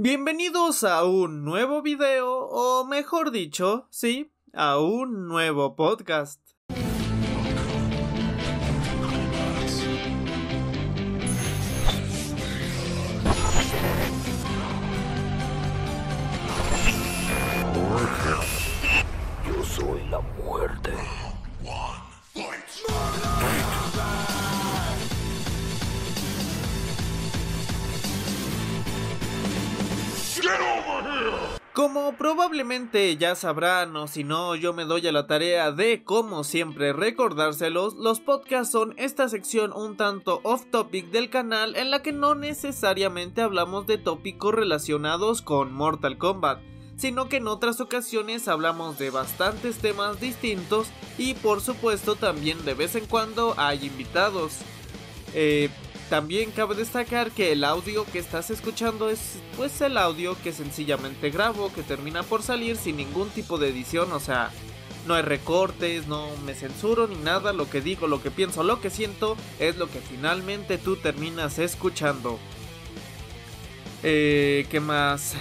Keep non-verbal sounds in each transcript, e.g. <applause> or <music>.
Bienvenidos a un nuevo video, o mejor dicho, sí, a un nuevo podcast. Yo soy la muerte. Como probablemente ya sabrán o si no yo me doy a la tarea de como siempre recordárselos, los podcasts son esta sección un tanto off topic del canal en la que no necesariamente hablamos de tópicos relacionados con Mortal Kombat, sino que en otras ocasiones hablamos de bastantes temas distintos y por supuesto también de vez en cuando hay invitados. Eh, también cabe destacar que el audio que estás escuchando es pues el audio que sencillamente grabo, que termina por salir sin ningún tipo de edición, o sea, no hay recortes, no me censuro ni nada, lo que digo, lo que pienso, lo que siento es lo que finalmente tú terminas escuchando. Eh, ¿Qué más?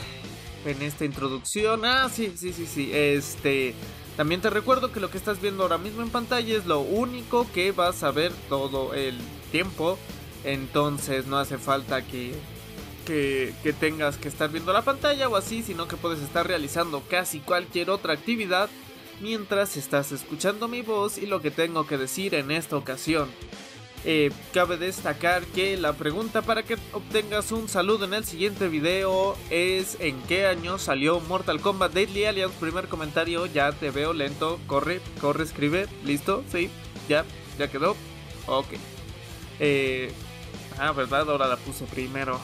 En esta introducción, ah, sí, sí, sí, sí, este... También te recuerdo que lo que estás viendo ahora mismo en pantalla es lo único que vas a ver todo el tiempo entonces no hace falta que, que, que, tengas que estar viendo la pantalla o así, sino que puedes estar realizando casi cualquier otra actividad mientras estás escuchando mi voz y lo que tengo que decir en esta ocasión. Eh, cabe destacar que la pregunta para que obtengas un saludo en el siguiente video es en qué año salió Mortal Kombat Deadly Alliance. Primer comentario, ya te veo lento, corre, corre, escribe, listo, sí, ya, ya quedó, ok. Eh, Ah, verdad, ahora la puse primero.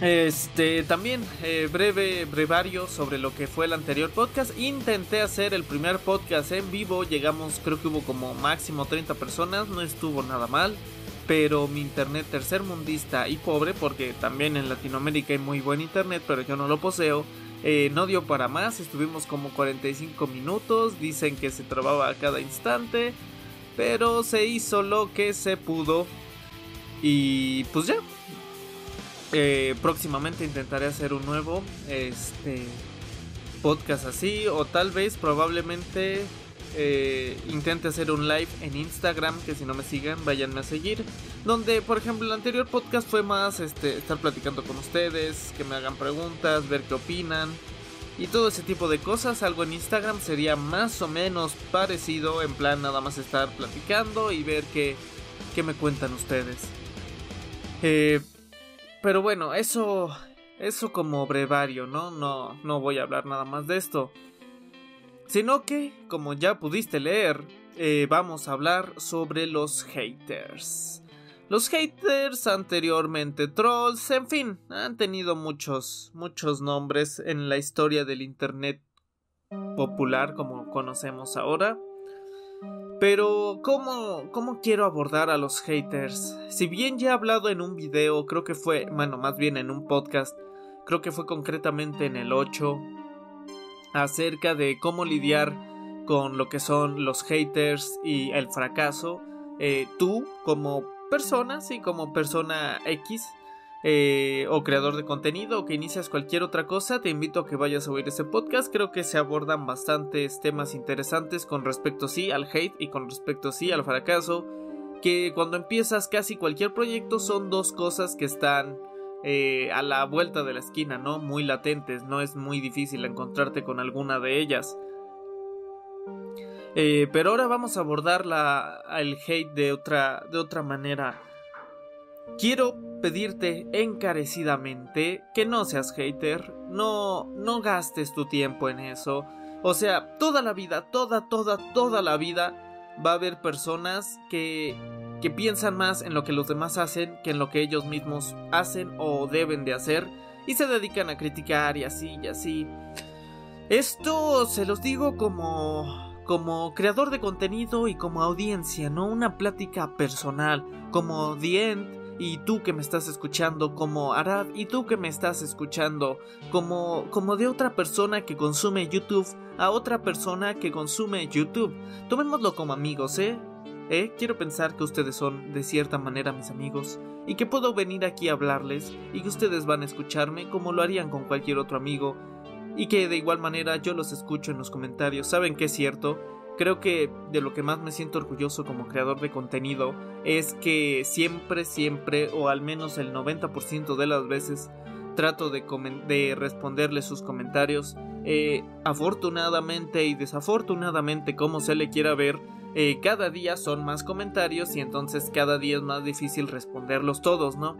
Este, también eh, breve brevario sobre lo que fue el anterior podcast. Intenté hacer el primer podcast en vivo, llegamos, creo que hubo como máximo 30 personas, no estuvo nada mal. Pero mi internet tercermundista y pobre, porque también en Latinoamérica hay muy buen internet, pero yo no lo poseo, eh, no dio para más. Estuvimos como 45 minutos, dicen que se trababa a cada instante pero se hizo lo que se pudo. Y pues ya. Eh, próximamente intentaré hacer un nuevo este, podcast así. O tal vez probablemente eh, intente hacer un live en Instagram. Que si no me sigan, váyanme a seguir. Donde, por ejemplo, el anterior podcast fue más este, estar platicando con ustedes. Que me hagan preguntas, ver qué opinan y todo ese tipo de cosas. Algo en Instagram sería más o menos parecido, en plan nada más estar platicando y ver qué, qué me cuentan ustedes. Eh, pero bueno, eso, eso como brevario, ¿no? ¿no? No voy a hablar nada más de esto. Sino que, como ya pudiste leer, eh, vamos a hablar sobre los haters. Los haters anteriormente trolls, en fin, han tenido muchos, muchos nombres en la historia del Internet popular como conocemos ahora. Pero, ¿cómo, ¿cómo quiero abordar a los haters? Si bien ya he hablado en un video, creo que fue, bueno, más bien en un podcast, creo que fue concretamente en el 8, acerca de cómo lidiar con lo que son los haters y el fracaso, eh, tú como persona, sí, como persona X eh, o creador de contenido o que inicias cualquier otra cosa, te invito a que vayas a oír ese podcast. Creo que se abordan bastantes temas interesantes con respecto sí al hate y con respecto sí al fracaso. Que cuando empiezas casi cualquier proyecto son dos cosas que están eh, a la vuelta de la esquina, ¿no? Muy latentes, no es muy difícil encontrarte con alguna de ellas. Eh, pero ahora vamos a abordar la, el hate de otra, de otra manera. Quiero pedirte encarecidamente que no seas hater, no, no gastes tu tiempo en eso. O sea, toda la vida, toda, toda, toda la vida va a haber personas que, que piensan más en lo que los demás hacen que en lo que ellos mismos hacen o deben de hacer y se dedican a criticar y así y así. Esto se los digo como como creador de contenido y como audiencia, no una plática personal, como The End y tú que me estás escuchando, como Arad y tú que me estás escuchando, como, como de otra persona que consume YouTube a otra persona que consume YouTube. Tomémoslo como amigos, ¿eh? ¿eh? Quiero pensar que ustedes son de cierta manera mis amigos y que puedo venir aquí a hablarles y que ustedes van a escucharme como lo harían con cualquier otro amigo y que de igual manera yo los escucho en los comentarios. Saben que es cierto, creo que de lo que más me siento orgulloso como creador de contenido es que siempre, siempre, o al menos el 90% de las veces, trato de, de responderle sus comentarios. Eh, afortunadamente y desafortunadamente, como se le quiera ver, eh, cada día son más comentarios y entonces cada día es más difícil responderlos todos, ¿no?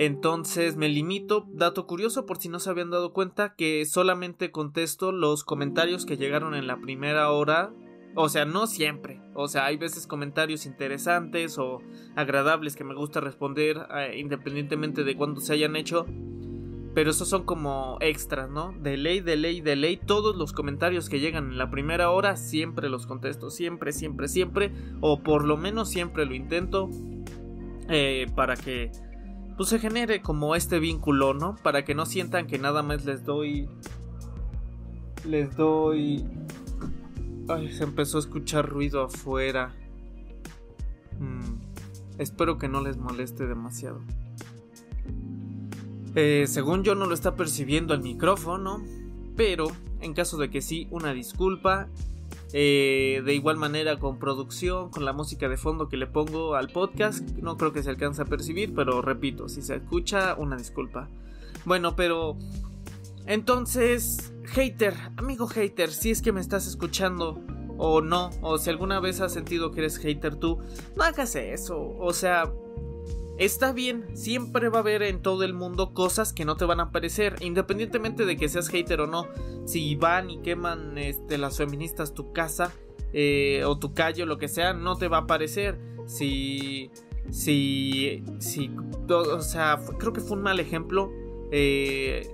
Entonces me limito, dato curioso por si no se habían dado cuenta, que solamente contesto los comentarios que llegaron en la primera hora. O sea, no siempre. O sea, hay veces comentarios interesantes o agradables que me gusta responder eh, independientemente de cuándo se hayan hecho. Pero esos son como extras, ¿no? De ley, de ley, de ley. Todos los comentarios que llegan en la primera hora siempre los contesto. Siempre, siempre, siempre. O por lo menos siempre lo intento. Eh, para que pues se genere como este vínculo, ¿no? Para que no sientan que nada más les doy. Les doy. Ay, se empezó a escuchar ruido afuera. Mm, espero que no les moleste demasiado. Eh, según yo no lo está percibiendo el micrófono, pero en caso de que sí, una disculpa. Eh, de igual manera con producción, con la música de fondo que le pongo al podcast, no creo que se alcance a percibir, pero repito, si se escucha, una disculpa. Bueno, pero entonces, hater, amigo hater, si es que me estás escuchando o no, o si alguna vez has sentido que eres hater tú, no hagas eso, o sea, Está bien, siempre va a haber en todo el mundo cosas que no te van a parecer, independientemente de que seas hater o no. Si van y queman este, las feministas tu casa eh, o tu calle o lo que sea, no te va a parecer. Si, si, si, o sea, creo que fue un mal ejemplo. Eh,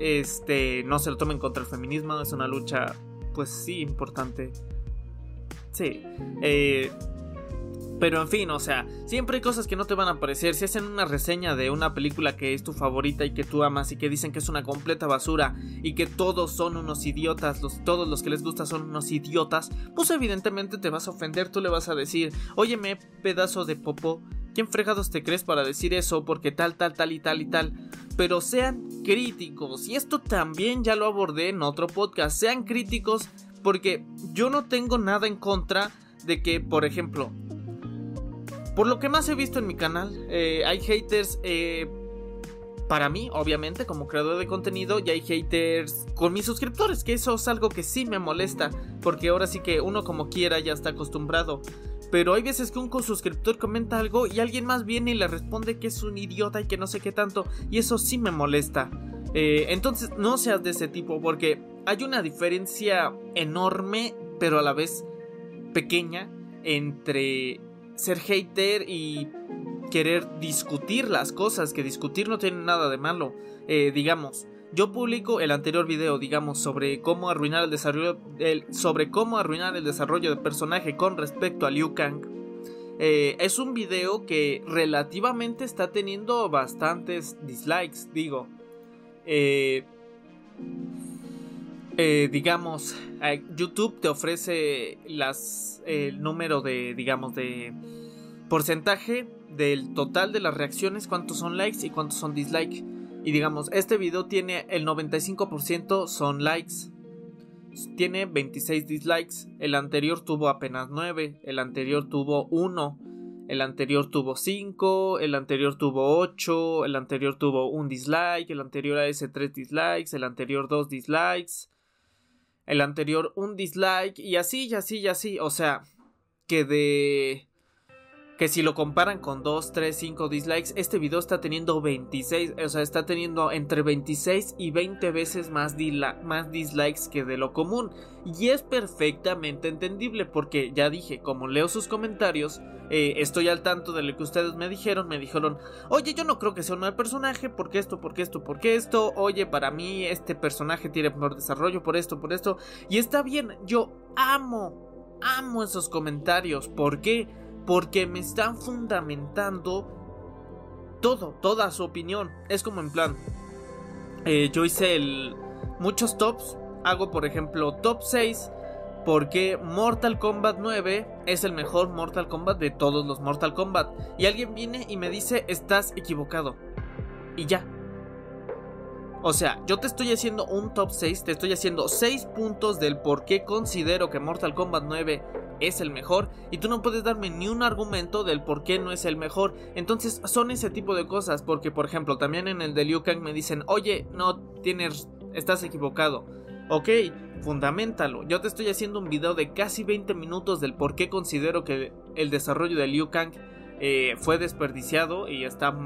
este, no se lo tomen contra el feminismo, es una lucha, pues sí, importante. Sí. Eh, pero en fin, o sea, siempre hay cosas que no te van a parecer. Si hacen una reseña de una película que es tu favorita y que tú amas y que dicen que es una completa basura y que todos son unos idiotas, los, todos los que les gusta son unos idiotas, pues evidentemente te vas a ofender, tú le vas a decir, óyeme, pedazo de popo, ¿quién fregados te crees para decir eso? Porque tal, tal, tal y tal y tal. Pero sean críticos, y esto también ya lo abordé en otro podcast, sean críticos porque yo no tengo nada en contra de que, por ejemplo, por lo que más he visto en mi canal, eh, hay haters eh, para mí, obviamente, como creador de contenido, y hay haters con mis suscriptores, que eso es algo que sí me molesta, porque ahora sí que uno como quiera ya está acostumbrado. Pero hay veces que un suscriptor comenta algo y alguien más viene y le responde que es un idiota y que no sé qué tanto, y eso sí me molesta. Eh, entonces no seas de ese tipo, porque hay una diferencia enorme, pero a la vez pequeña, entre ser hater y querer discutir las cosas, que discutir no tiene nada de malo. Eh, digamos, yo publico el anterior video, digamos, sobre cómo arruinar el desarrollo, sobre cómo arruinar el desarrollo de personaje con respecto a Liu Kang. Eh, es un video que relativamente está teniendo bastantes dislikes, digo. Eh, digamos, YouTube te ofrece las, el número de, digamos, de porcentaje del total de las reacciones, cuántos son likes y cuántos son dislikes. Y digamos, este video tiene el 95% son likes. Tiene 26 dislikes. El anterior tuvo apenas 9. El anterior tuvo 1. El anterior tuvo 5. El anterior tuvo 8. El anterior tuvo un dislike. El anterior a ese 3 dislikes. El anterior 2 dislikes el anterior un dislike y así y así y así. O sea, que de... Que si lo comparan con 2, 3, 5 dislikes, este video está teniendo 26, o sea, está teniendo entre 26 y 20 veces más, más dislikes que de lo común. Y es perfectamente entendible porque ya dije, como leo sus comentarios, eh, estoy al tanto de lo que ustedes me dijeron. Me dijeron, oye, yo no creo que sea un mal personaje, porque esto, porque esto, porque esto. Oye, para mí este personaje tiene mejor desarrollo por esto, por esto. Y está bien, yo amo, amo esos comentarios. ¿Por qué? Porque me están fundamentando todo, toda su opinión. Es como en plan, eh, yo hice el, muchos tops. Hago, por ejemplo, top 6 por qué Mortal Kombat 9 es el mejor Mortal Kombat de todos los Mortal Kombat. Y alguien viene y me dice, estás equivocado. Y ya. O sea, yo te estoy haciendo un top 6, te estoy haciendo 6 puntos del por qué considero que Mortal Kombat 9 es el mejor y tú no puedes darme ni un argumento del por qué no es el mejor. Entonces son ese tipo de cosas porque por ejemplo también en el de Liu Kang me dicen, oye, no tienes, estás equivocado. Ok, fundamentalo. Yo te estoy haciendo un video de casi 20 minutos del por qué considero que el desarrollo de Liu Kang eh, fue desperdiciado y está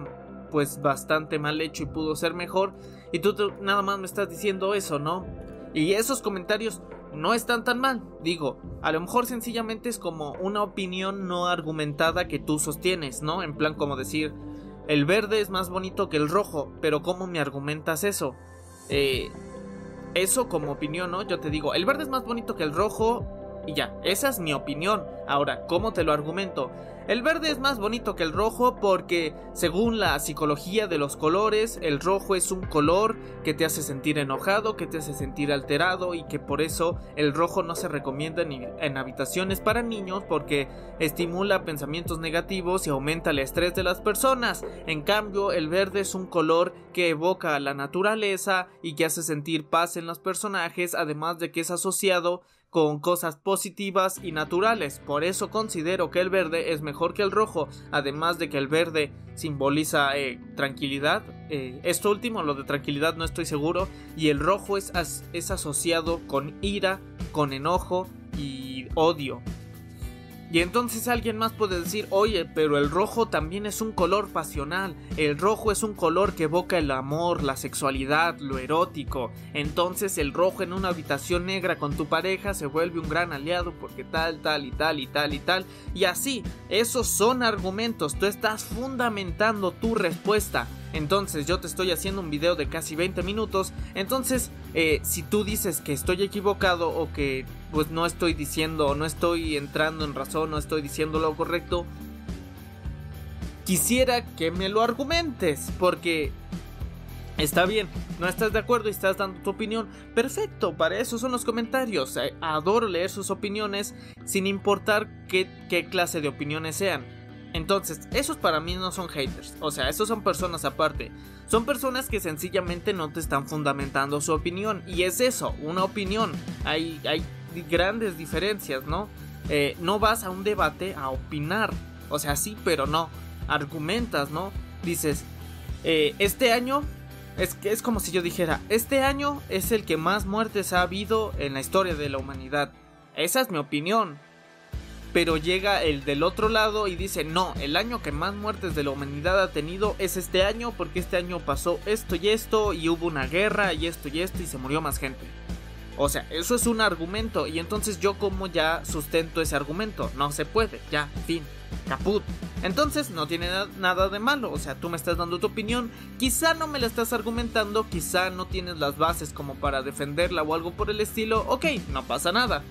pues bastante mal hecho y pudo ser mejor. Y tú nada más me estás diciendo eso, ¿no? Y esos comentarios no están tan mal. Digo, a lo mejor sencillamente es como una opinión no argumentada que tú sostienes, ¿no? En plan como decir, el verde es más bonito que el rojo, pero ¿cómo me argumentas eso? Eh, eso como opinión, ¿no? Yo te digo, el verde es más bonito que el rojo y ya, esa es mi opinión. Ahora, ¿cómo te lo argumento? El verde es más bonito que el rojo porque, según la psicología de los colores, el rojo es un color que te hace sentir enojado, que te hace sentir alterado y que por eso el rojo no se recomienda en, habitaciones para niños porque estimula pensamientos negativos y aumenta el estrés de las personas. En cambio, el verde es un color que evoca la naturaleza y que hace sentir paz en los personajes, además de que es asociado con cosas positivas y naturales. Por eso considero que el verde es mejor que el rojo, además de que el verde simboliza eh, tranquilidad. Eh, esto último, lo de tranquilidad, no estoy seguro. Y el rojo es, es asociado con ira, con enojo y odio. Y entonces alguien más puede decir, oye, pero el rojo también es un color pasional, el rojo es un color que evoca el amor, la sexualidad, lo erótico. Entonces el rojo en una habitación negra con tu pareja se vuelve un gran aliado porque tal, tal y tal y tal y tal. Y así, esos son argumentos, tú estás fundamentando tu respuesta. Entonces yo te estoy haciendo un video de casi 20 minutos. Entonces, eh, si tú dices que estoy equivocado o que pues no estoy diciendo, no estoy entrando en razón, no estoy diciendo lo correcto, quisiera que me lo argumentes. Porque Está bien, no estás de acuerdo y estás dando tu opinión. Perfecto, para eso son los comentarios. Eh, adoro leer sus opiniones sin importar qué, qué clase de opiniones sean. Entonces, esos para mí no son haters, o sea, esos son personas aparte. Son personas que sencillamente no te están fundamentando su opinión. Y es eso, una opinión. Hay, hay grandes diferencias, ¿no? Eh, no vas a un debate a opinar. O sea, sí, pero no. Argumentas, ¿no? Dices, eh, este año es que es como si yo dijera, este año es el que más muertes ha habido en la historia de la humanidad. Esa es mi opinión pero llega el del otro lado y dice, no, el año que más muertes de la humanidad ha tenido es este año porque este año pasó esto y esto y hubo una guerra y esto y esto y se murió más gente. O sea, eso es un argumento y entonces yo como ya sustento ese argumento, no se puede, ya, fin, caput. Entonces no tiene nada de malo, o sea, tú me estás dando tu opinión, quizá no me la estás argumentando, quizá no tienes las bases como para defenderla o algo por el estilo, ok, no pasa nada.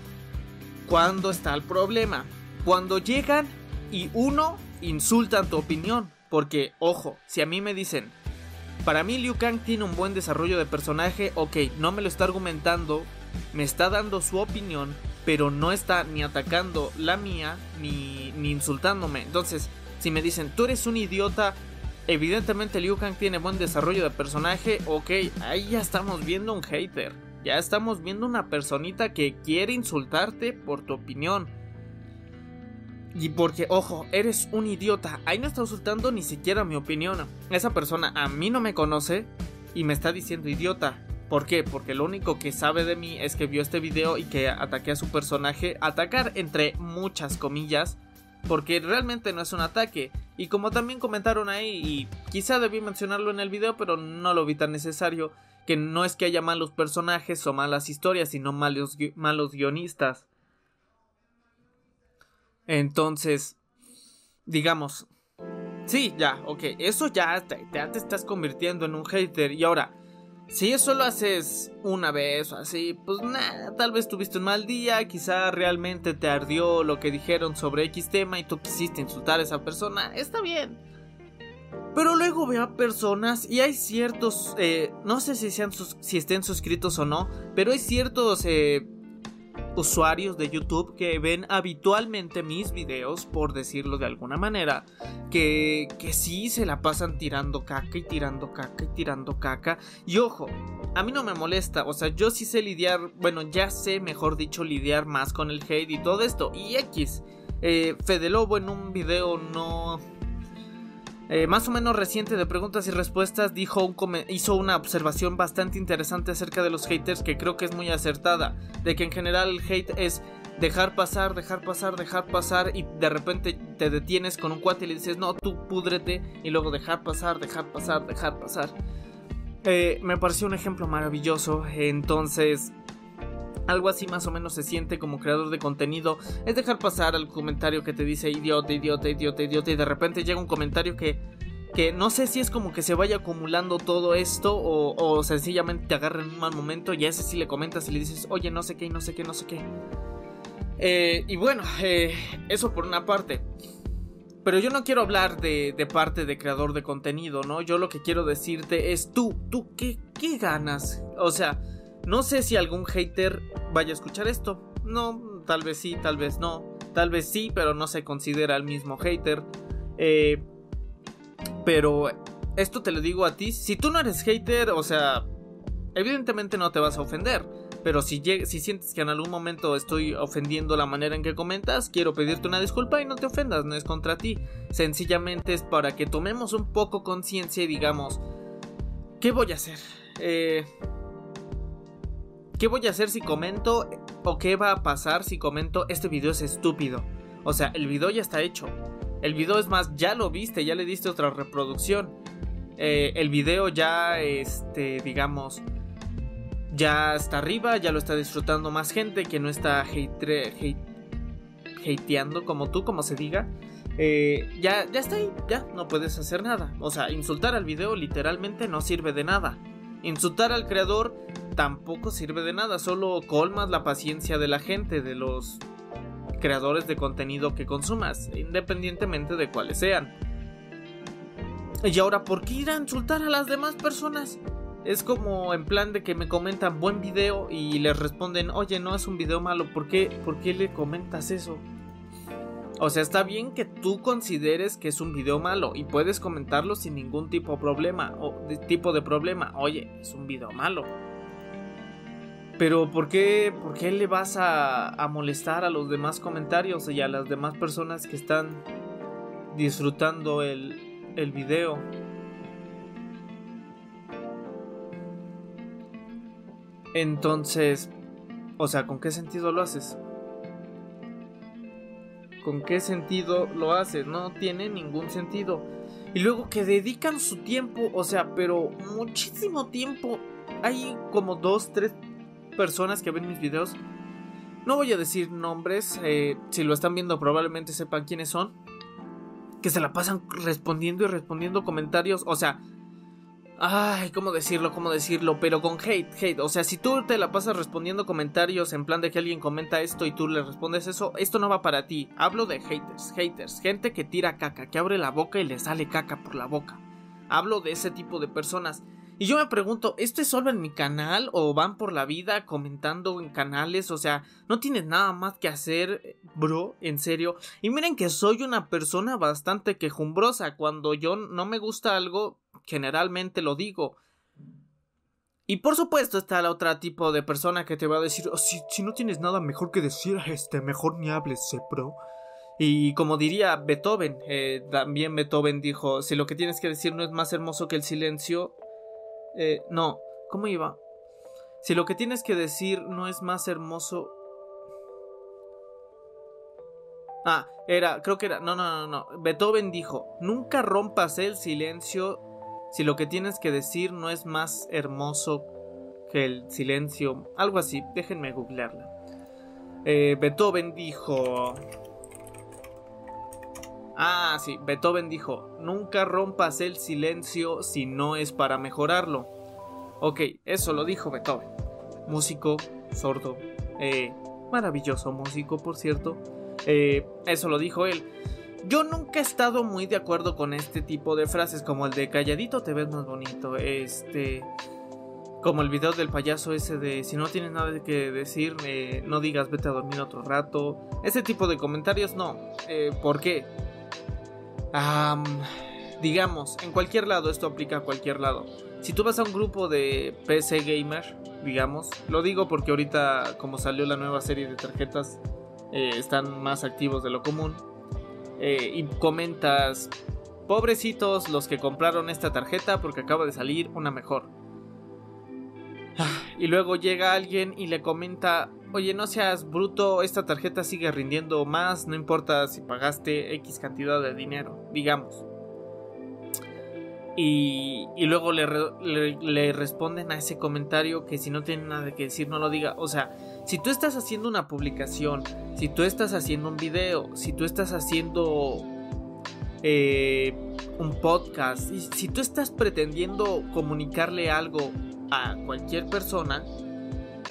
¿Cuándo está el problema? Cuando llegan y uno insultan tu opinión. Porque, ojo, si a mí me dicen, para mí Liu Kang tiene un buen desarrollo de personaje, ok, no me lo está argumentando, me está dando su opinión, pero no está ni atacando la mía, ni, ni insultándome. Entonces, si me dicen, tú eres un idiota, evidentemente Liu Kang tiene buen desarrollo de personaje, ok, ahí ya estamos viendo un hater. Ya estamos viendo una personita que quiere insultarte por tu opinión. Y porque, ojo, eres un idiota. Ahí no está insultando ni siquiera mi opinión. Esa persona a mí no me conoce y me está diciendo idiota. ¿Por qué? Porque lo único que sabe de mí es que vio este video y que ataqué a su personaje. Atacar entre muchas comillas. Porque realmente no es un ataque. Y como también comentaron ahí, y quizá debí mencionarlo en el video, pero no lo vi tan necesario que no es que haya malos personajes o malas historias, sino malos, malos guionistas. Entonces, digamos, sí, ya, ok, eso ya te, te estás convirtiendo en un hater. Y ahora, si eso lo haces una vez o así, pues nada, tal vez tuviste un mal día, quizá realmente te ardió lo que dijeron sobre X tema y tú quisiste insultar a esa persona, está bien. Pero luego veo a personas y hay ciertos, eh, no sé si, sean si estén suscritos o no, pero hay ciertos eh, usuarios de YouTube que ven habitualmente mis videos, por decirlo de alguna manera, que, que sí se la pasan tirando caca y tirando caca y tirando caca. Y ojo, a mí no me molesta, o sea, yo sí sé lidiar, bueno, ya sé, mejor dicho, lidiar más con el hate y todo esto. Y X, eh, Fede Lobo en un video no eh, más o menos reciente de preguntas y respuestas, dijo hizo una observación bastante interesante acerca de los haters que creo que es muy acertada, de que en general el hate es dejar pasar, dejar pasar, dejar pasar y de repente te detienes con un cuate y le dices, no, tú púdrete y luego dejar pasar, dejar pasar, dejar pasar. Eh, me pareció un ejemplo maravilloso, entonces algo así más o menos se siente como creador de contenido. Es dejar pasar al comentario que te dice idiota, idiota, idiota, idiota. Y de repente llega un comentario que, que no sé si es como que se vaya acumulando todo esto. O, sencillamente te agarra en un mal momento. Y a ese sí le comentas y le dices, oye, no sé qué, no sé qué, no sé qué. Eh, y bueno, eh, eso por una parte. Pero yo no quiero hablar de, de, parte de creador de contenido, ¿no? Yo lo que quiero decirte es tú, tú, ¿qué, qué ganas? O sea, no sé si algún hater vaya a escuchar esto. No, tal vez sí, tal vez no. Tal vez sí, pero no se considera el mismo hater. Eh, pero esto te lo digo a ti. Si tú no eres hater, o sea, evidentemente no te vas a ofender. Pero si, si sientes que en algún momento estoy ofendiendo la manera en que comentas, quiero pedirte una disculpa y no te ofendas, no es contra ti. Sencillamente es para que tomemos un poco conciencia y digamos, ¿qué voy a hacer? Eh, ¿Qué voy a hacer si comento o qué va a pasar si comento este video es estúpido? O sea, el video ya está hecho. El video es más, ya lo viste, ya le diste otra reproducción. Eh, el video ya, este, digamos, ya está arriba, ya lo está disfrutando más gente que no está hate, hateando como tú, como se diga. Eh, ya, ya está ahí, ya no puedes hacer nada. O sea, insultar al video literalmente no sirve de nada. Insultar al creador tampoco sirve de nada, solo colmas la paciencia de la gente, de los creadores de contenido que consumas, independientemente de cuáles sean. Y ahora, ¿por qué ir a insultar a las demás personas? Es como en plan de que me comentan buen video y les responden, oye, no es un video malo, ¿por qué, ¿por qué le comentas eso? O sea, está bien que tú consideres que es un video malo y puedes comentarlo sin ningún tipo de problema o de tipo de problema. Oye, es un video malo. Pero ¿por qué, por qué le vas a, a molestar a los demás comentarios y a las demás personas que están disfrutando el, el video? Entonces, o sea, ¿con qué sentido lo haces? con qué sentido lo haces, no tiene ningún sentido. Y luego que dedican su tiempo, o sea, pero muchísimo tiempo. Hay como dos, tres personas que ven mis videos. No voy a decir nombres, eh, si lo están viendo probablemente sepan quiénes son. Que se la pasan respondiendo y respondiendo comentarios. O sea, Ay, ¿cómo decirlo? ¿Cómo decirlo? Pero con hate, hate. O sea, si tú te la pasas respondiendo comentarios en plan de que alguien comenta esto y tú le respondes eso, esto no va para ti. Hablo de haters, haters. Gente que tira caca, que abre la boca y le sale caca por la boca. Hablo de ese tipo de personas. Y yo me pregunto, ¿esto es solo en mi canal o van por la vida comentando en canales? O sea, no tienes nada más que hacer, bro, en serio. Y miren que soy una persona bastante quejumbrosa. Cuando yo no me gusta algo, generalmente lo digo. Y por supuesto está la otra tipo de persona que te va a decir, oh, si, si, no tienes nada mejor que decir, este, mejor ni hables, bro. Y como diría Beethoven, eh, también Beethoven dijo, si lo que tienes que decir no es más hermoso que el silencio, eh, no, ¿cómo iba? Si lo que tienes que decir no es más hermoso... Ah, era, creo que era, no, no, no, no. Beethoven dijo, nunca rompas el silencio si lo que tienes que decir no es más hermoso que el silencio, algo así, déjenme googlearla. Eh, Beethoven dijo... Ah, sí, Beethoven dijo, nunca rompas el silencio si no es para mejorarlo. Ok, eso lo dijo Beethoven. Músico, sordo, eh, maravilloso músico, por cierto. Eh, eso lo dijo él. Yo nunca he estado muy de acuerdo con este tipo de frases como el de calladito te ves más bonito, este Como el video del payaso ese de si no tienes nada que decir, eh, no digas vete a dormir otro rato. Ese tipo de comentarios no. Eh, ¿Por qué? Digamos, en cualquier lado, esto aplica a cualquier lado. Si tú vas a un grupo de PC gamer, digamos, lo digo porque ahorita como salió la nueva serie de tarjetas, eh, están más activos de lo común. Eh, y comentas, pobrecitos los que compraron esta tarjeta porque acaba de salir una mejor. Ah, y luego llega alguien y le comenta, oye, no seas bruto, esta tarjeta sigue rindiendo más, no importa si pagaste X cantidad de dinero, digamos. Y, luego le, responden a ese comentario que si no tiene nada que decir no lo diga. O sea, si tú estás haciendo una publicación, si tú estás haciendo un video, si tú estás haciendo eh, un podcast, y si tú estás pretendiendo comunicarle algo a cualquier persona,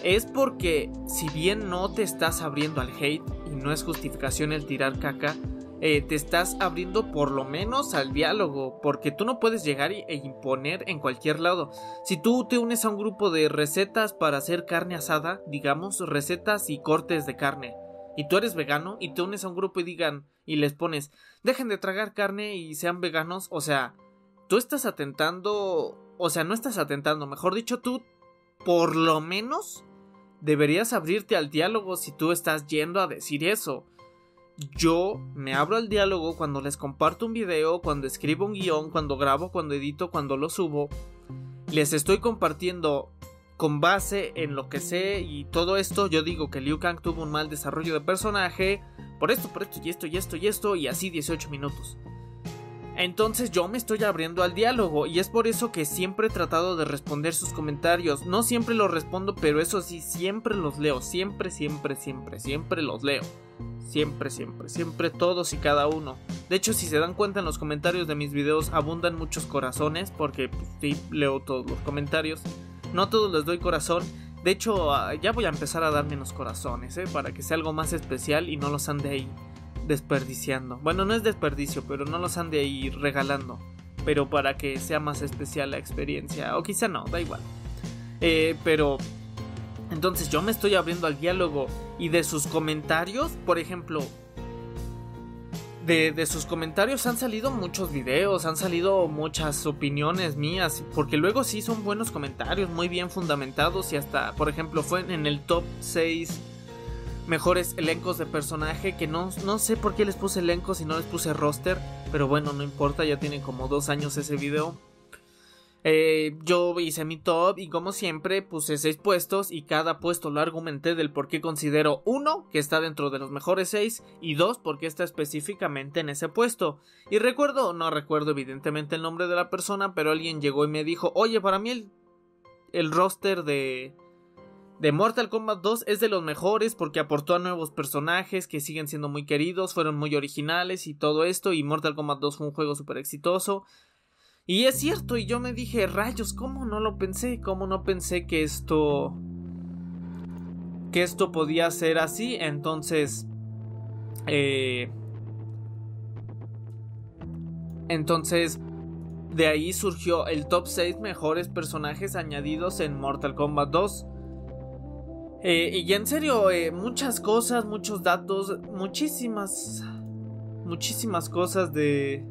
es porque si bien no te estás abriendo al hate y no es justificación el tirar caca, eh, te estás abriendo por lo menos al diálogo, porque tú no puedes llegar e imponer en cualquier lado. Si tú te unes a un grupo de recetas para hacer carne asada, digamos, recetas y cortes de carne, y tú eres vegano y te unes a un grupo y digan y les pones, dejen de tragar carne y sean veganos, o sea, tú estás atentando, o sea, no estás atentando, mejor dicho, tú por lo menos deberías abrirte al diálogo si tú estás yendo a decir eso. Yo me abro al diálogo cuando les comparto un video, cuando escribo un guion, cuando grabo, cuando edito, cuando lo subo. Les estoy compartiendo con base en lo que sé y todo esto. Yo digo que Liu Kang tuvo un mal desarrollo de personaje. Por esto, por esto y esto y esto y esto y así 18 minutos. Entonces yo me estoy abriendo al diálogo y es por eso que siempre he tratado de responder sus comentarios. No siempre los respondo, pero eso sí, siempre los leo. Siempre, siempre, siempre, siempre los leo. Siempre, siempre, siempre todos y cada uno. De hecho, si se dan cuenta en los comentarios de mis videos abundan muchos corazones porque pues, sí, leo todos los comentarios. No todos les doy corazón. De hecho, ah, ya voy a empezar a dar menos corazones, ¿eh? Para que sea algo más especial y no los ande ahí desperdiciando. Bueno, no es desperdicio, pero no los han de ir regalando. Pero para que sea más especial la experiencia. O quizá no, da igual. Eh, pero... Entonces yo me estoy abriendo al diálogo y de sus comentarios, por ejemplo, de, de, sus comentarios han salido muchos videos, han salido muchas opiniones mías, porque luego sí son buenos comentarios, muy bien fundamentados y hasta, por ejemplo, fue en el top 6 mejores elencos de personaje que no, no sé por qué les puse elencos y no les puse roster, pero bueno, no importa, ya tiene como dos años ese video. Eh, yo hice mi top y como siempre puse seis puestos y cada puesto lo argumenté del por qué considero uno que está dentro de los mejores seis y dos porque está específicamente en ese puesto. Y recuerdo, no recuerdo evidentemente el nombre de la persona, pero alguien llegó y me dijo, oye, para mí el, el roster de, de Mortal Kombat 2 es de los mejores porque aportó a nuevos personajes que siguen siendo muy queridos, fueron muy originales y todo esto y Mortal Kombat 2 fue un juego súper exitoso. Y es cierto, y yo me dije, rayos, ¿cómo no lo pensé? ¿Cómo no pensé que esto... que esto podía ser así? Entonces... Eh... Entonces... De ahí surgió el top 6 mejores personajes añadidos en Mortal Kombat 2. Eh, y en serio, eh, muchas cosas, muchos datos, muchísimas, muchísimas cosas de...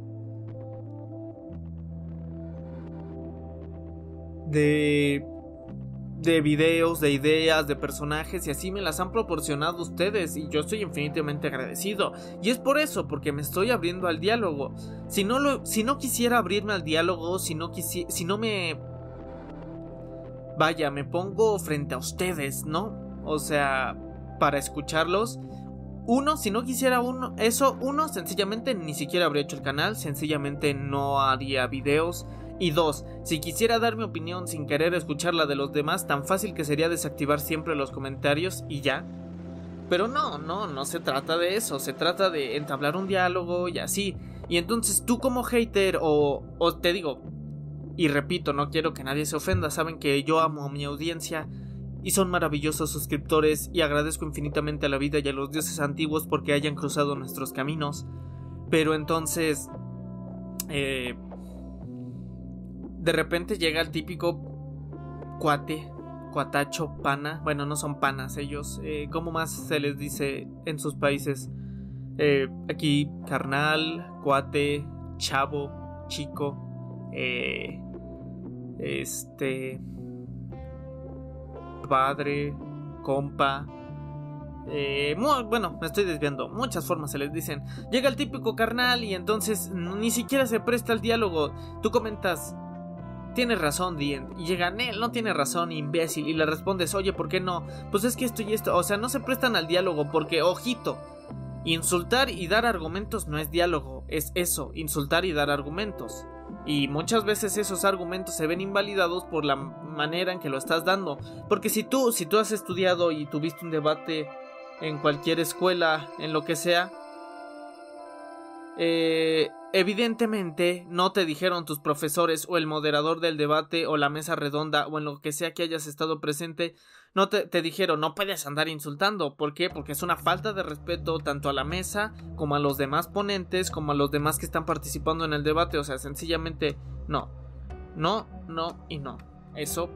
De... De videos, de ideas, de personajes y así me las han proporcionado ustedes y yo estoy infinitamente agradecido. Y es por eso, porque me estoy abriendo al diálogo. Si no, lo, si no quisiera abrirme al diálogo, si no, si no me vaya, me pongo frente a ustedes, ¿no? O sea, para escucharlos. Uno, si no quisiera uno, eso, uno, sencillamente ni siquiera habría hecho el canal, sencillamente no haría videos. Y dos, si quisiera dar mi opinión sin querer escuchar la de los demás, tan fácil que sería desactivar siempre los comentarios y ya. Pero no, no, no se trata de eso, se trata de entablar un diálogo y así. Y entonces tú como hater o, o te digo, y repito, no quiero que nadie se ofenda, saben que yo amo a mi audiencia y son maravillosos suscriptores y agradezco infinitamente a la vida y a los dioses antiguos porque hayan cruzado nuestros caminos. Pero entonces... Eh, de repente llega el típico cuate, cuatacho, pana. Bueno, no son panas ellos. Eh, ¿Cómo más se les dice en sus países? Eh, aquí, carnal, cuate, chavo, chico, eh, este, padre, compa. Eh, bueno, me estoy desviando. Muchas formas se les dicen. Llega el típico carnal y entonces ni siquiera se presta el diálogo. Tú comentas, tienes razón, Dien. Y llega, él no tiene razón, imbécil. Y le respondes, oye, ¿por qué no? Pues es que esto y esto. O sea, no se prestan al diálogo porque, ojito, insultar y dar argumentos no es diálogo, es eso, insultar y dar argumentos. Y muchas veces esos argumentos se ven invalidados por la manera en que lo estás dando. Porque si tú, si tú has estudiado y tuviste un debate en cualquier escuela, en lo que sea, eh, evidentemente no te dijeron tus profesores o el moderador del debate o la mesa redonda o en lo que sea que hayas estado presente, no te, dijeron no puedes andar insultando. ¿Por qué? Porque es una falta de respeto tanto a la mesa como a los demás ponentes, como a los demás que están participando en el debate. O sea, sencillamente no. No, no y no. Eso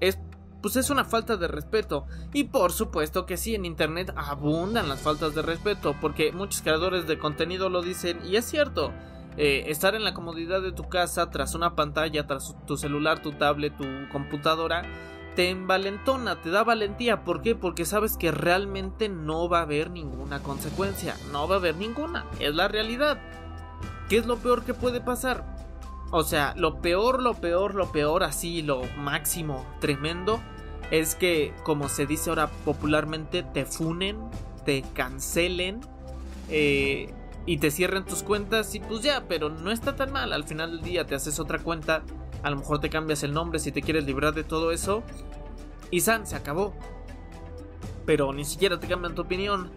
es pues es una falta de respeto. Y por supuesto que sí, en internet abundan las faltas de respeto, porque muchos creadores de contenido lo dicen, y es cierto. Eh, estar en la comodidad de tu casa, tras una pantalla, tras tu celular, tu tablet, tu computadora, te envalentona, te da valentía. ¿Por qué? Porque sabes que realmente no va a haber ninguna consecuencia. No va a haber ninguna. Es la realidad. ¿Qué es lo peor que puede pasar? O sea, lo peor, lo peor, lo peor, así, lo máximo, tremendo, es que, como se dice ahora popularmente, te funen, te cancelen eh, y te cierren tus cuentas y pues ya, pero no está tan mal. Al final del día te haces otra cuenta, a lo mejor te cambias el nombre si te quieres librar de todo eso y San, se acabó. Pero ni siquiera te cambian tu opinión.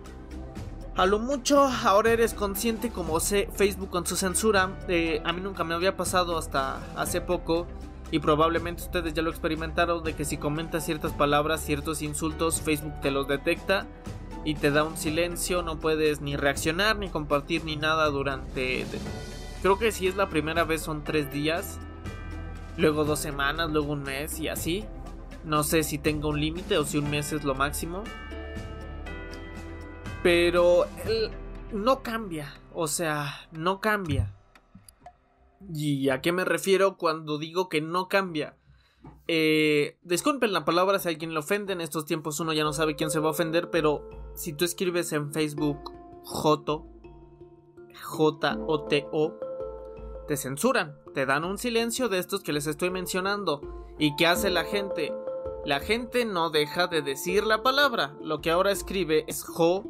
A lo mucho, ahora eres consciente como sé Facebook con su censura. Eh, a mí nunca me había pasado hasta hace poco y probablemente ustedes ya lo experimentaron de que si comentas ciertas palabras, ciertos insultos, Facebook te los detecta y te da un silencio, no puedes ni reaccionar, ni compartir, ni nada durante... Creo que si es la primera vez son tres días, luego dos semanas, luego un mes y así. No sé si tengo un límite o si un mes es lo máximo. Pero no cambia, o sea, no cambia. ¿Y a qué me refiero cuando digo que no cambia? Eh, disculpen la palabra si alguien le ofende. En estos tiempos uno ya no sabe quién se va a ofender. Pero si tú escribes en Facebook Joto, J-O-T-O, te censuran. Te dan un silencio de estos que les estoy mencionando. ¿Y qué hace la gente? La gente no deja de decir la palabra. Lo que ahora escribe es Jo,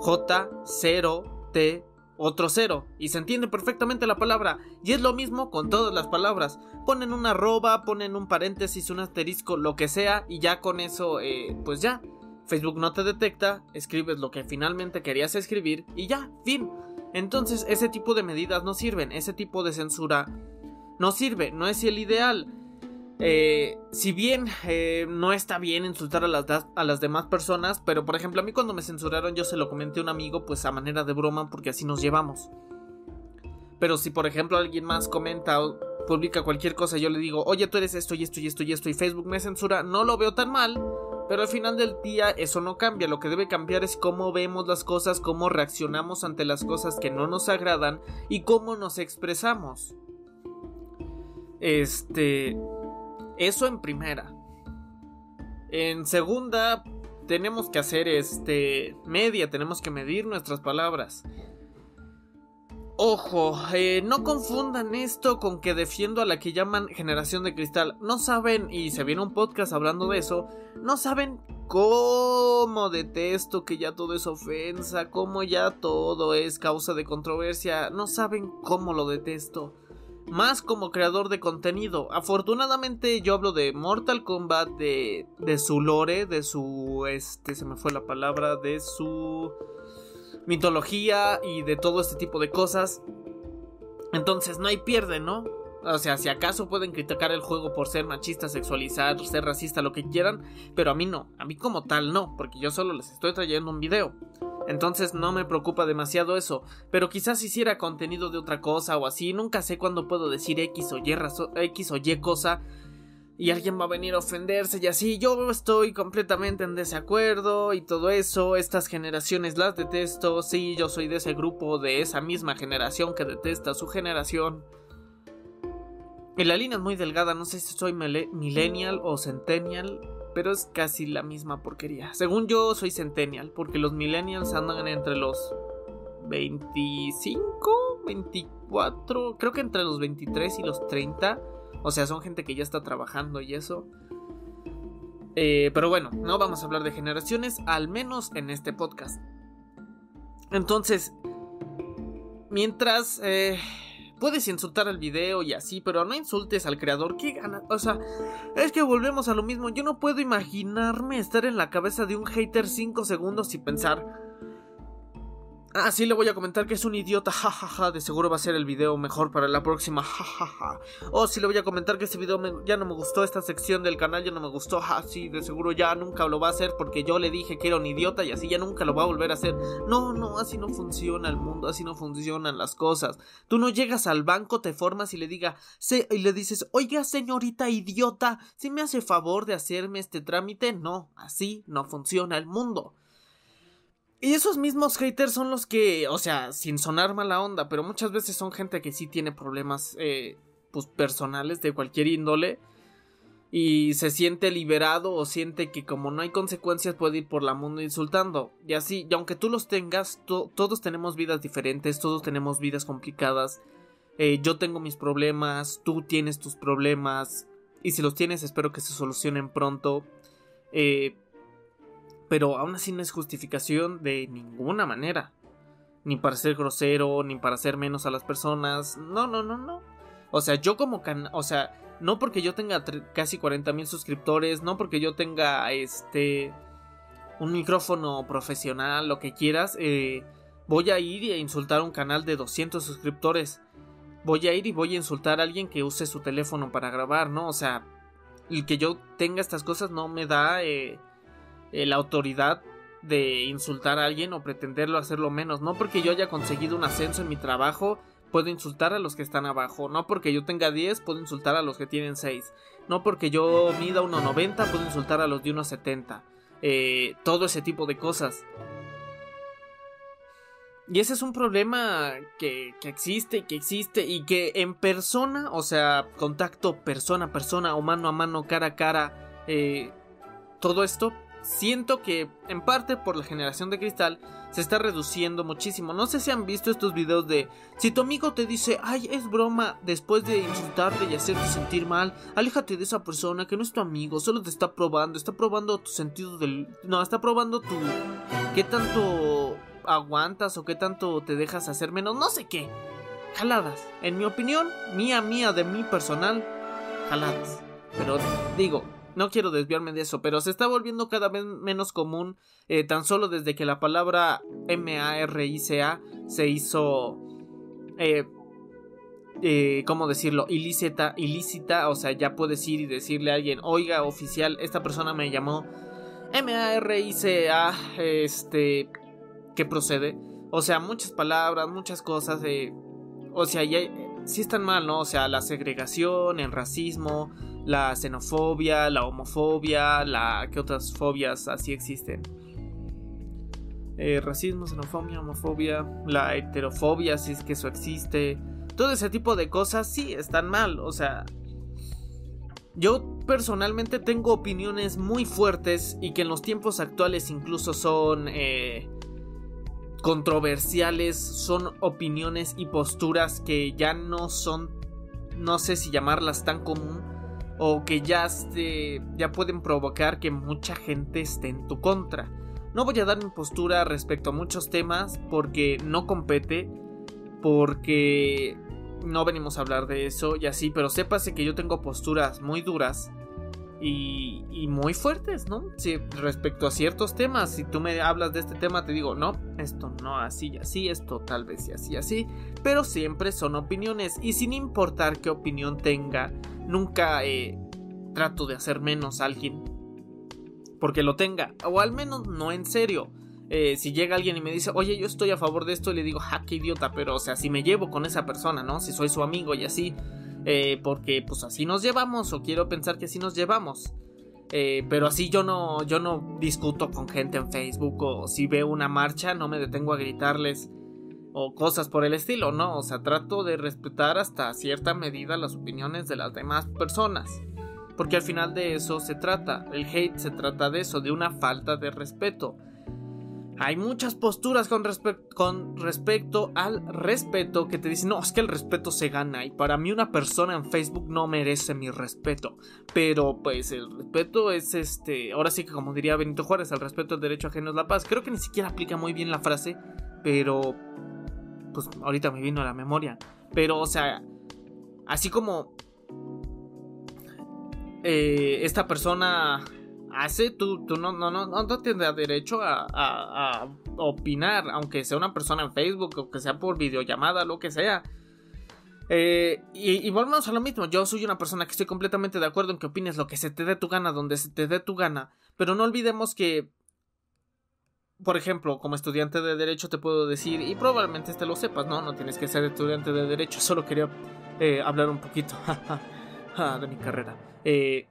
J, 0, T, otro cero, y se entiende perfectamente la palabra, y es lo mismo con todas las palabras. Ponen una arroba, ponen un paréntesis, un asterisco, lo que sea, y ya con eso, eh, pues ya. Facebook no te detecta, escribes lo que finalmente querías escribir, y ya, fin. Entonces ese tipo de medidas no sirven, ese tipo de censura no sirve, no es el ideal. Eh, si bien eh, no está bien insultar a las, a las demás personas, pero por ejemplo a mí cuando me censuraron yo se lo comenté a un amigo pues a manera de broma porque así nos llevamos. Pero si por ejemplo alguien más comenta o publica cualquier cosa yo le digo, oye tú eres esto y esto y esto y esto y Facebook me censura, no lo veo tan mal. Pero al final del día eso no cambia, lo que debe cambiar es cómo vemos las cosas, cómo reaccionamos ante las cosas que no nos agradan y cómo nos expresamos. Este... Eso en primera. En segunda, tenemos que hacer este media, tenemos que medir nuestras palabras. Ojo, eh, no confundan esto con que defiendo a la que llaman generación de cristal. No saben, y se viene un podcast hablando de eso, no saben cómo detesto que ya todo es ofensa, cómo ya todo es causa de controversia, no saben cómo lo detesto más como creador de contenido. Afortunadamente yo hablo de Mortal Kombat, de, de su lore, de su, este, se me fue la palabra, de su mitología y de todo este tipo de cosas. Entonces no hay pierde, ¿no? O sea, si acaso pueden criticar el juego por ser machista, sexualizar, ser racista, lo que quieran, pero a mí no, a mí como tal no, porque yo solo les estoy trayendo un video. Entonces no me preocupa demasiado eso, pero quizás hiciera contenido de otra cosa o así, nunca sé cuándo puedo decir X o Y, X o Y cosa, y alguien va a venir a ofenderse y así. Yo estoy completamente en desacuerdo y todo eso. Estas generaciones las detesto. Sí, yo soy de ese grupo, de esa misma generación que detesta su generación. Y la línea es muy delgada, no sé si soy millennial o centennial, pero es casi la misma porquería. Según yo soy centennial, porque los millennials andan entre los 25, 24, creo que entre los 23 y los 30 o sea, son gente que ya está trabajando y eso. Eh, pero bueno, no vamos a hablar de generaciones, al menos en este podcast. Entonces, mientras eh, puedes insultar al video y así, pero no insultes al creador, ¿qué gana? O sea, es que volvemos a lo mismo. Yo no puedo imaginarme estar en la cabeza de un hater 5 segundos y pensar, Ah, sí, le voy a comentar que es un idiota, jajaja, de seguro va a ser el video mejor para la próxima, jajaja. O sí le voy a comentar que este video ya no me gustó, esta sección del canal ya no me gustó, ja, sí, de seguro ya nunca lo va a hacer porque yo le dije que era un idiota y así ya nunca lo va a volver a hacer. No, no, así no funciona el mundo, así no funcionan las cosas. Tú no llegas al banco, te formas y le diga, y le dices, oiga señorita idiota, si me hace favor de hacerme este trámite, no, así no funciona el mundo. Y esos mismos haters son los que, o sea, sin sonar mala onda, pero muchas veces son gente que sí tiene problemas, eh, pues, personales de cualquier índole. Y se siente liberado o siente que como no hay consecuencias puede ir por la mundo insultando. Y así, y aunque tú los tengas, todos tenemos vidas diferentes, todos tenemos vidas complicadas. Eh, yo tengo mis problemas, tú tienes tus problemas. Y si los tienes, espero que se solucionen pronto. Eh, pero aún así no es justificación de ninguna manera. Ni para ser grosero, ni para hacer menos a las personas. No, no, no, no. O sea, yo como can... O sea, no porque yo tenga casi 40 mil suscriptores, no porque yo tenga este... Un micrófono profesional, lo que quieras, eh, voy a ir a insultar a un canal de 200 suscriptores. Voy a ir y voy a insultar a alguien que use su teléfono para grabar, ¿no? O sea, el que yo tenga estas cosas no me da... Eh, eh, la autoridad de insultar a alguien o pretenderlo hacerlo menos. No porque yo haya conseguido un ascenso en mi trabajo, puedo insultar a los que están abajo. No porque yo tenga 10, puedo insultar a los que tienen 6. No porque yo mida 1,90, puedo insultar a los de 1,70. Eh, todo ese tipo de cosas. Y ese es un problema que, que, existe, que existe y que en persona, o sea, contacto persona a persona o mano a mano, cara a cara, eh, todo esto siento que en parte por la generación de cristal se está reduciendo muchísimo. No sé si han visto estos videos de si tu amigo te dice, ay, es broma, después de insultarte y hacerte sentir mal, aléjate de esa persona que no es tu amigo, solo te está probando, está probando tu sentido del... No, está probando tu... ¿Qué tanto aguantas o qué tanto te dejas hacer menos? No sé qué. Jaladas. En mi opinión, mía, mía, de mi personal, jaladas. Pero digo, no quiero desviarme de eso, pero se está volviendo cada vez menos común, eh, tan solo desde que la palabra M-A-R-I-C-A se hizo, eh, eh, ¿cómo decirlo? Ilícita, ilícita, o sea, ya puedes ir y decirle a alguien, oiga, oficial, esta persona me llamó M-A-R-I-C-A, este, ¿qué procede? O sea, muchas palabras, muchas cosas, o sea, ya, sí están mal, ¿no? O sea, la segregación, el racismo, la xenofobia, la homofobia, la... ¿Qué otras fobias así existen? Eh, racismo, xenofobia, homofobia, la heterofobia, si es que eso existe. Todo ese tipo de cosas sí están mal, o sea... Yo personalmente tengo opiniones muy fuertes y que en los tiempos actuales incluso son eh, controversiales, son opiniones y posturas que ya no son, no sé si llamarlas tan común, o que ya, ya pueden provocar que mucha gente esté en tu contra. No voy a dar mi postura respecto a muchos temas porque no compete, porque no venimos a hablar de eso y así, pero sépase que yo tengo posturas muy duras y, y, muy fuertes, ¿no? Respecto a ciertos temas, si tú me hablas de este tema, te digo, no, esto no así y así, esto tal vez y así y así, pero siempre son opiniones y sin importar qué opinión tenga, nunca eh, trato de hacer menos a alguien porque lo tenga, o al menos no en serio. Eh, si llega alguien y me dice, oye, yo estoy a favor de esto, le digo, ja, qué idiota, pero o sea, si me llevo con esa persona, ¿no? Si soy su amigo y así, Eh, porque pues así nos llevamos o quiero pensar que así nos llevamos. Eh, pero así yo no, yo no discuto con gente en Facebook o si veo una marcha no me detengo a gritarles o cosas por el estilo, no, o sea, trato de respetar hasta cierta medida las opiniones de las demás personas. Porque al final de eso se trata, el hate se trata de eso, de una falta de respeto. Hay muchas posturas con, respecto al respeto que te dicen, no, es que el respeto se gana y para mí una persona en Facebook no merece mi respeto. Pero pues el respeto es este, ahora sí que como diría Benito Juárez, el respeto al derecho ajeno es la paz. Creo que ni siquiera aplica muy bien la frase, pero pues ahorita me vino a la memoria. Pero o sea, así como eh, esta persona hace, tú, tú no, no, no, no tienes derecho a, opinar, aunque sea una persona en Facebook, o que sea por videollamada, lo que sea. Eh, y, volvemos a lo mismo, yo soy una persona que estoy completamente de acuerdo en que opines lo que se te dé tu gana, donde se te dé tu gana, pero no olvidemos que, por ejemplo, como estudiante de derecho te puedo decir, y probablemente este lo sepas, ¿no? No tienes que ser estudiante de derecho, solo quería eh, hablar un poquito <laughs> de mi carrera. Eh,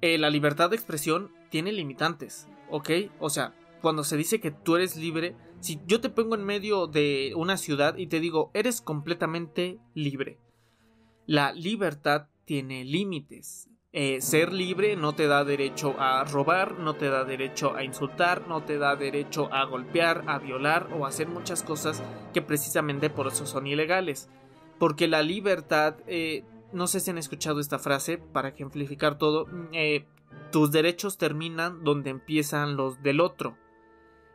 eh, la libertad de expresión tiene limitantes, ¿ok? O sea, cuando se dice que tú eres libre, si yo te pongo en medio de una ciudad y te digo, eres completamente libre. La libertad tiene límites. Eh, ser libre no te da derecho a robar, no te da derecho a insultar, no te da derecho a golpear, a violar o a hacer muchas cosas que precisamente por eso son ilegales. Porque la libertad eh, no sé si han escuchado esta frase para ejemplificar todo. Eh, tus derechos terminan donde empiezan los del otro.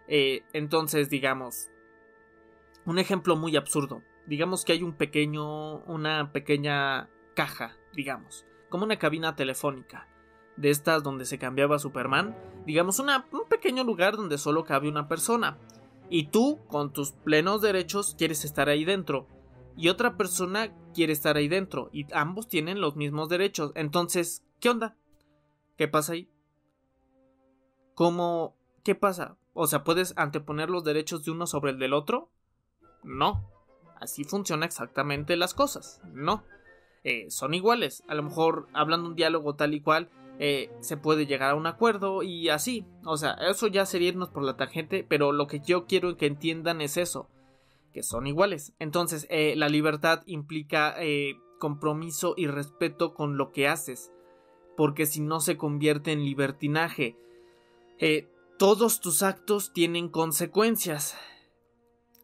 Eh, entonces, digamos, un ejemplo muy absurdo. Digamos que hay un pequeño, una pequeña caja, digamos, como una cabina telefónica. De estas donde se cambiaba Superman, digamos una, un pequeño lugar donde solo cabe una persona. Y tú, con tus plenos derechos, quieres estar ahí dentro y otra persona quiere estar ahí dentro y ambos tienen los mismos derechos. Entonces, ¿qué onda? ¿Qué pasa ahí? ¿Cómo? ¿Qué pasa? O sea, ¿puedes anteponer los derechos de uno sobre el del otro? No. Así funciona exactamente las cosas. No. Eh, son iguales. A lo mejor hablando un diálogo tal y cual, eh, se puede llegar a un acuerdo y así. O sea, eso ya sería irnos por la tangente, pero lo que yo quiero que entiendan es eso que son iguales. Entonces, eh, la libertad implica eh, compromiso y respeto con lo que haces, porque si no se convierte en libertinaje. Eh, todos tus actos tienen consecuencias.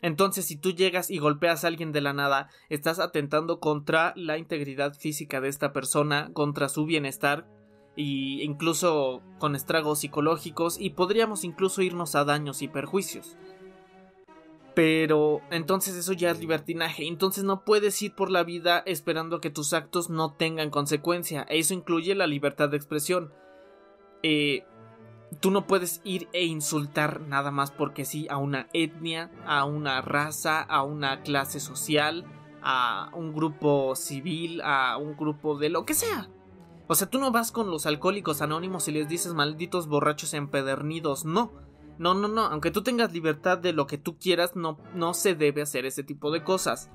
Entonces, si tú llegas y golpeas a alguien de la nada, estás atentando contra la integridad física de esta persona, contra su bienestar, e incluso con estragos psicológicos, y podríamos incluso irnos a daños y perjuicios. Pero entonces eso ya es libertinaje. Entonces no puedes ir por la vida esperando que tus actos no tengan consecuencia. Eso incluye la libertad de expresión. Eh, tú no puedes ir e insultar nada más porque sí a una etnia, a una raza, a una clase social, a un grupo civil, a un grupo de lo que sea. O sea, tú no vas con los alcohólicos anónimos y les dices malditos borrachos empedernidos, no no, no, no, aunque tú tengas libertad de lo que tú quieras, no, no se debe hacer ese tipo de cosas.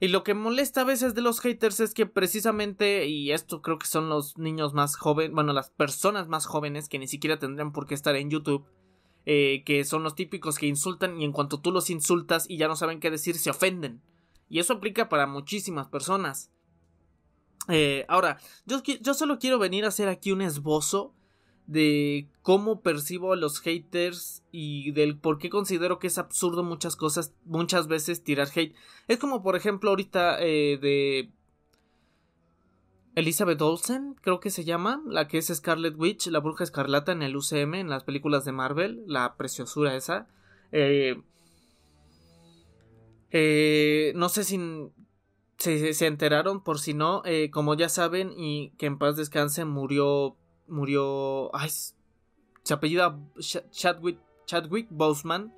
Y lo que molesta a veces de los haters es que precisamente, y esto creo que son los niños más jóvenes, bueno, las personas más jóvenes que ni siquiera tendrían por qué estar en YouTube, eh, que son los típicos que insultan y en cuanto tú los insultas y ya no saben qué decir, se ofenden. Y eso aplica para muchísimas personas. Eh, ahora, yo, yo solo quiero venir a hacer aquí un esbozo de cómo percibo a los haters y del por qué considero que es absurdo muchas cosas, muchas veces tirar hate. Es como por ejemplo ahorita eh, de Elizabeth Olsen, creo que se llama, la que es Scarlet Witch, la bruja escarlata en el UCM, en las películas de Marvel, la preciosura esa. Eh, eh, no sé si se, se, enteraron, por si no, como ya saben, y que en paz descanse, murió murió. Ay, se apellida Chadwick, Chadwick Boseman.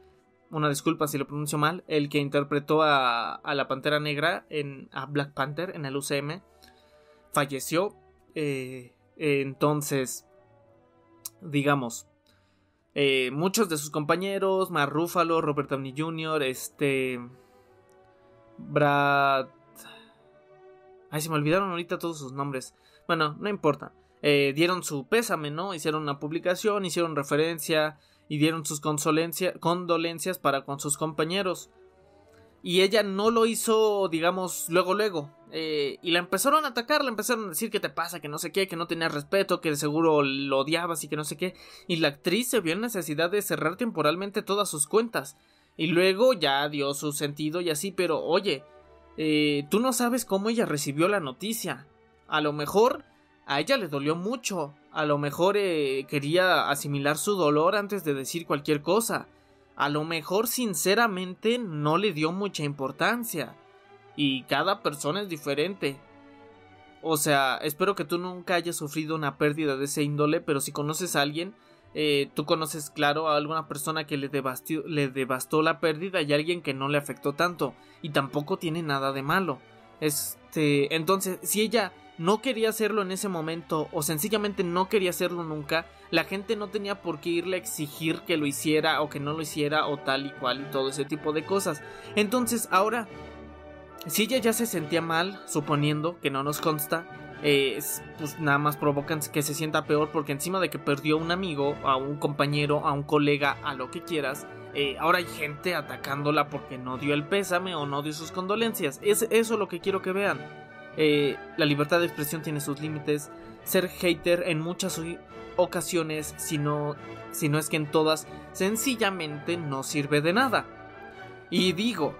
Una disculpa si lo pronuncio mal. El que interpretó a, a la Pantera Negra en a Black Panther en el UCM. Falleció. Eh, entonces, digamos, eh, muchos de sus compañeros, Mar Ruffalo, Robert Downey Jr., este, Brad, Ay, se me olvidaron ahorita todos sus nombres. Bueno, no importa. Eh, dieron su pésame, ¿no? Hicieron una publicación, hicieron referencia y dieron sus condolencias para con sus compañeros. Y ella no lo hizo, digamos, luego, luego. Eh, y la empezaron a atacar, le empezaron a decir que te pasa, que no sé qué, que no tenía respeto, que seguro lo odiabas y que no sé qué. Y la actriz se vio en necesidad de cerrar temporalmente todas sus cuentas. Y luego ya dio su sentido y así, pero oye, eh, tú no sabes cómo ella recibió la noticia. A lo mejor a ella le dolió mucho. A lo mejor eh, quería asimilar su dolor antes de decir cualquier cosa. A lo mejor sinceramente no le dio mucha importancia. Y cada persona es diferente. O sea, espero que tú nunca hayas sufrido una pérdida de ese índole, pero si conoces a alguien, eh, tú conoces, claro, a alguna persona que le devastó, le devastó la pérdida y a alguien que no le afectó tanto. Y tampoco tiene nada de malo. Este, entonces, si ella no quería hacerlo en ese momento o sencillamente no quería hacerlo nunca, la gente no tenía por qué irle a exigir que lo hiciera o que no lo hiciera o tal y cual y todo ese tipo de cosas. Entonces ahora, si ella ya se sentía mal, suponiendo que no nos consta, eh, pues nada más provocan que se sienta peor porque encima de que perdió a un amigo, a un compañero, a un colega, a lo que quieras, eh, ahora hay gente atacándola porque no dio el pésame o no dio sus condolencias. Es eso lo que quiero que vean. Eh, la libertad de expresión tiene sus límites. Ser hater en muchas ocasiones, si no, si no es que en todas, sencillamente no sirve de nada. Y digo,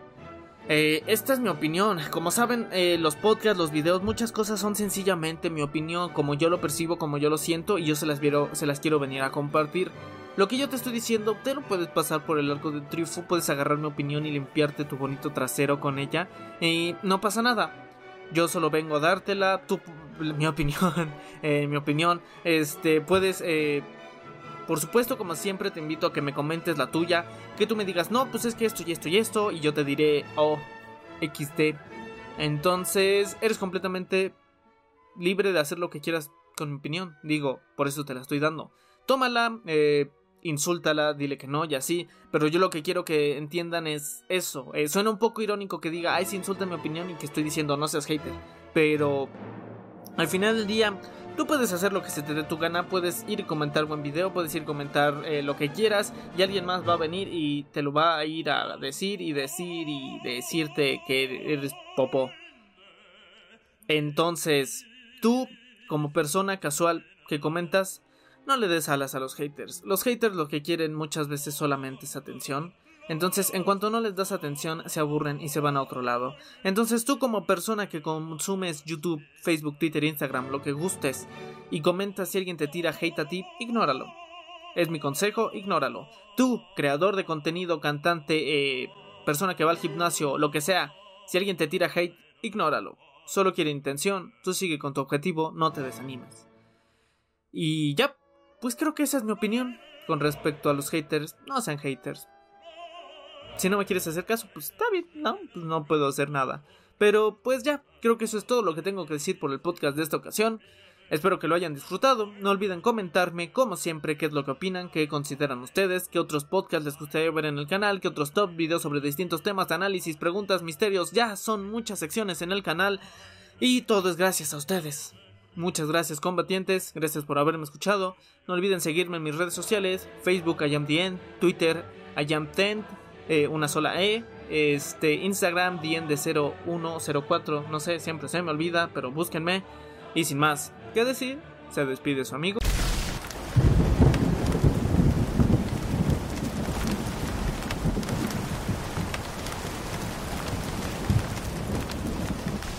eh, esta es mi opinión. Como saben, eh, los podcasts, los videos, muchas cosas son sencillamente mi opinión, como yo lo percibo, como yo lo siento, y yo se las, se las quiero venir a compartir. Lo que yo te estoy diciendo, te lo puedes pasar por el arco de triunfo, puedes agarrar mi opinión y limpiarte tu bonito trasero con ella, y no pasa nada. Yo solo vengo a dártela, tu, mi opinión, <laughs> eh, mi opinión, este, puedes, eh, por supuesto, como siempre, te invito a que me comentes la tuya, que tú me digas, no, pues es que esto y esto y esto, y yo te diré, oh, XD. Entonces, eres completamente libre de hacer lo que quieras con mi opinión, digo, por eso te la estoy dando. Tómala, eh, insúltala, dile que no y así. Pero yo lo que quiero que entiendan es eso. Eh, suena un poco irónico que diga, ay, si insulta mi opinión y que estoy diciendo no seas hater. Pero al final del día, tú puedes hacer lo que se te dé tu gana. Puedes ir y comentar buen video, puedes ir a comentar eh, lo que quieras. Y alguien más va a venir y te lo va a ir a decir y decir y decirte que eres popo. Entonces, tú, como persona casual que comentas, no le des alas a los haters. Los haters lo que quieren muchas veces solamente es atención. Entonces, en cuanto no les das atención, se aburren y se van a otro lado. Entonces, tú como persona que consumes YouTube, Facebook, Twitter, Instagram, lo que gustes, y comentas si alguien te tira hate a ti, ignóralo. Es mi consejo, ignóralo. Tú, creador de contenido, cantante, eh, persona que va al gimnasio, lo que sea, si alguien te tira hate, ignóralo. Solo quiere intención, tú sigue con tu objetivo, no te desanimes. Y ya, pues creo que esa es mi opinión con respecto a los haters. No sean haters. Si no me quieres hacer caso, pues está bien, no, pues no puedo hacer nada. Pero pues ya, creo que eso es todo lo que tengo que decir por el podcast de esta ocasión. Espero que lo hayan disfrutado. No olviden comentarme, como siempre, qué es lo que opinan, qué consideran ustedes, qué otros podcasts les gustaría ver en el canal, qué otros top videos sobre distintos temas, análisis, preguntas, misterios. Ya son muchas secciones en el canal. Y todo es gracias a ustedes. Muchas gracias combatientes, gracias por haberme escuchado. No olviden seguirme en mis redes sociales, Facebook IamDien, Twitter IamTent, eh, una sola E, este, Instagram Dien de 0104, no sé, siempre se me olvida, pero búsquenme. Y sin más que decir, se despide su amigo.